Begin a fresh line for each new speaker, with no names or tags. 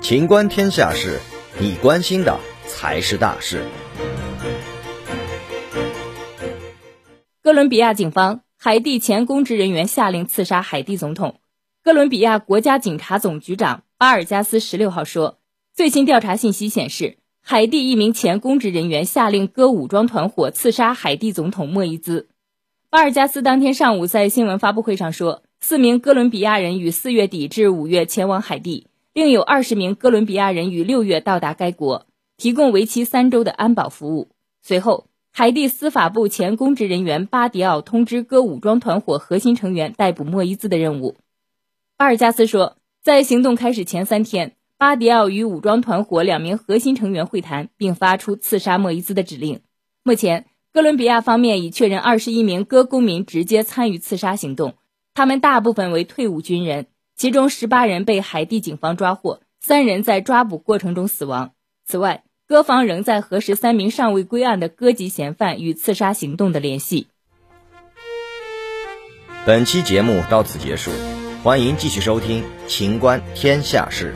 情观天下事，你关心的才是大事。
哥伦比亚警方，海地前公职人员下令刺杀海地总统。哥伦比亚国家警察总局长巴尔加斯十六号说，最新调查信息显示，海地一名前公职人员下令各武装团伙刺杀海地总统莫伊兹。巴尔加斯当天上午在新闻发布会上说，四名哥伦比亚人于四月底至五月前往海地，另有二十名哥伦比亚人于六月到达该国，提供为期三周的安保服务。随后，海地司法部前公职人员巴迪奥通知各武装团伙核心成员逮捕莫伊兹的任务。巴尔加斯说，在行动开始前三天，巴迪奥与武装团伙两名核心成员会谈，并发出刺杀莫伊兹的指令。目前，哥伦比亚方面已确认二十一名哥公民直接参与刺杀行动，他们大部分为退伍军人，其中十八人被海地警方抓获，三人在抓捕过程中死亡。此外，各方仍在核实三名尚未归案的哥级嫌犯与刺杀行动的联系。
本期节目到此结束。欢迎继续收听《秦观天下事》。